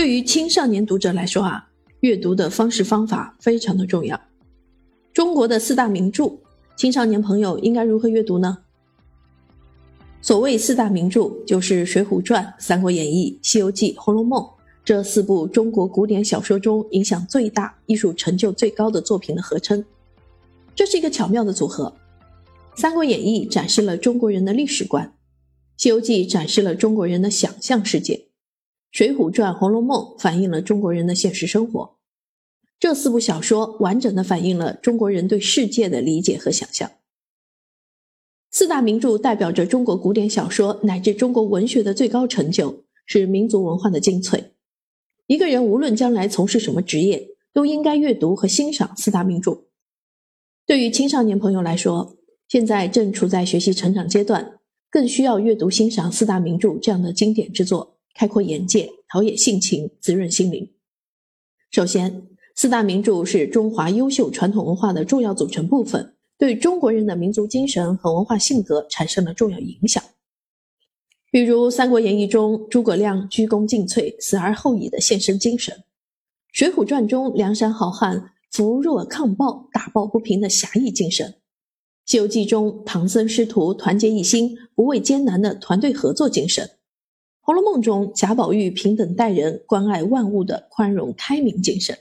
对于青少年读者来说啊，阅读的方式方法非常的重要。中国的四大名著，青少年朋友应该如何阅读呢？所谓四大名著，就是《水浒传》《三国演义》《西游记》《红楼梦》这四部中国古典小说中影响最大、艺术成就最高的作品的合称。这是一个巧妙的组合。《三国演义》展示了中国人的历史观，《西游记》展示了中国人的想象世界，《水浒传》《红楼梦》反映了中国人的现实生活。这四部小说完整的反映了中国人对世界的理解和想象。四大名著代表着中国古典小说乃至中国文学的最高成就，是民族文化的精粹。一个人无论将来从事什么职业，都应该阅读和欣赏四大名著。对于青少年朋友来说，现在正处在学习成长阶段，更需要阅读欣赏四大名著这样的经典之作，开阔眼界，陶冶性情，滋润心灵。首先，四大名著是中华优秀传统文化的重要组成部分。对中国人的民族精神和文化性格产生了重要影响。比如《三国演义》中诸葛亮鞠躬尽瘁、死而后已的献身精神，《水浒传》中梁山好汉扶弱抗暴、打抱不平的侠义精神，《西游记》中唐僧师徒团结一心、不畏艰难的团队合作精神，《红楼梦》中贾宝玉平等待人、关爱万物的宽容开明精神，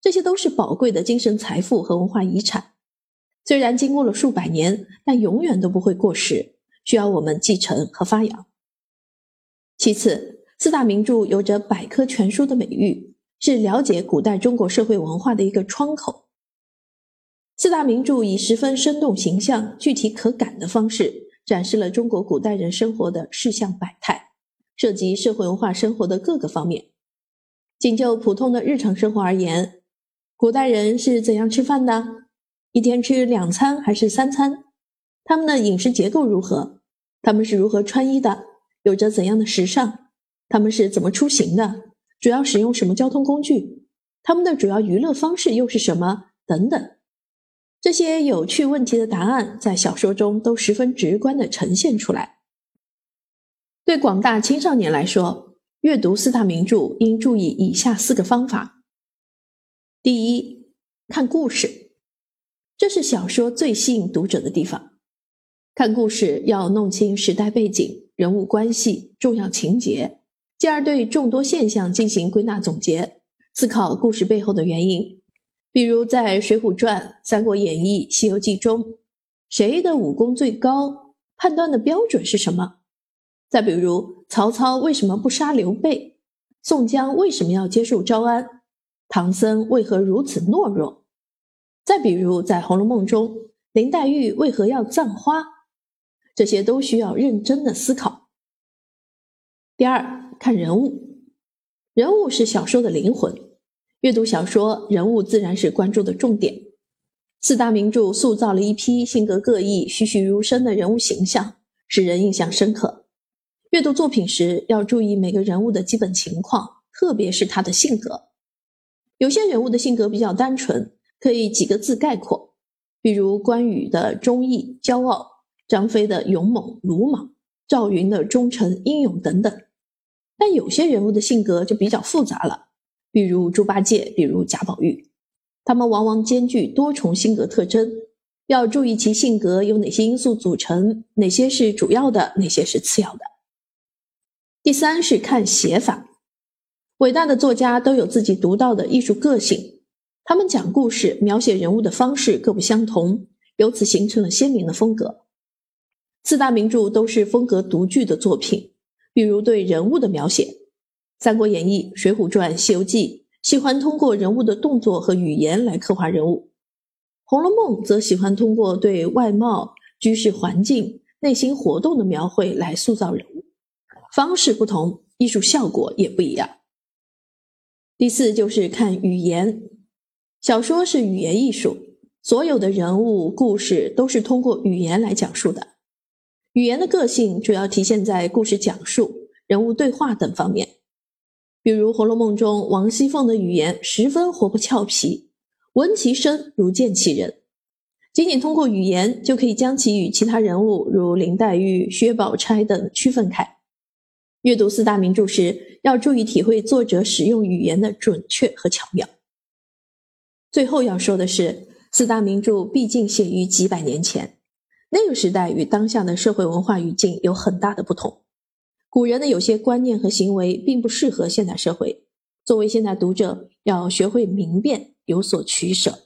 这些都是宝贵的精神财富和文化遗产。虽然经过了数百年，但永远都不会过时，需要我们继承和发扬。其次，四大名著有着百科全书的美誉，是了解古代中国社会文化的一个窗口。四大名著以十分生动形象、具体可感的方式，展示了中国古代人生活的世相百态，涉及社会文化生活的各个方面。仅就普通的日常生活而言，古代人是怎样吃饭的？一天吃两餐还是三餐？他们的饮食结构如何？他们是如何穿衣的？有着怎样的时尚？他们是怎么出行的？主要使用什么交通工具？他们的主要娱乐方式又是什么？等等，这些有趣问题的答案在小说中都十分直观的呈现出来。对广大青少年来说，阅读四大名著应注意以下四个方法：第一，看故事。这是小说最吸引读者的地方。看故事要弄清时代背景、人物关系、重要情节，进而对众多现象进行归纳总结，思考故事背后的原因。比如在《水浒传》《三国演义》《西游记》中，谁的武功最高？判断的标准是什么？再比如曹操为什么不杀刘备？宋江为什么要接受招安？唐僧为何如此懦弱？再比如，在《红楼梦》中，林黛玉为何要葬花？这些都需要认真的思考。第二，看人物，人物是小说的灵魂。阅读小说，人物自然是关注的重点。四大名著塑造了一批性格各异、栩栩如生的人物形象，使人印象深刻。阅读作品时，要注意每个人物的基本情况，特别是他的性格。有些人物的性格比较单纯。可以几个字概括，比如关羽的忠义骄傲，张飞的勇猛鲁莽，赵云的忠诚英勇等等。但有些人物的性格就比较复杂了，比如猪八戒，比如贾宝玉，他们往往兼具多重性格特征，要注意其性格由哪些因素组成，哪些是主要的，哪些是次要的。第三是看写法，伟大的作家都有自己独到的艺术个性。他们讲故事、描写人物的方式各不相同，由此形成了鲜明的风格。四大名著都是风格独具的作品，比如对人物的描写，《三国演义》《水浒传》《西游记》喜欢通过人物的动作和语言来刻画人物，《红楼梦》则喜欢通过对外貌、居室环境、内心活动的描绘来塑造人物。方式不同，艺术效果也不一样。第四就是看语言。小说是语言艺术，所有的人物故事都是通过语言来讲述的。语言的个性主要体现在故事讲述、人物对话等方面。比如《红楼梦》中王熙凤的语言十分活泼俏皮，闻其声如见其人。仅仅通过语言就可以将其与其他人物如林黛玉、薛宝钗等区分开。阅读四大名著时，要注意体会作者使用语言的准确和巧妙。最后要说的是，四大名著毕竟写于几百年前，那个时代与当下的社会文化语境有很大的不同。古人的有些观念和行为并不适合现代社会，作为现代读者，要学会明辨，有所取舍。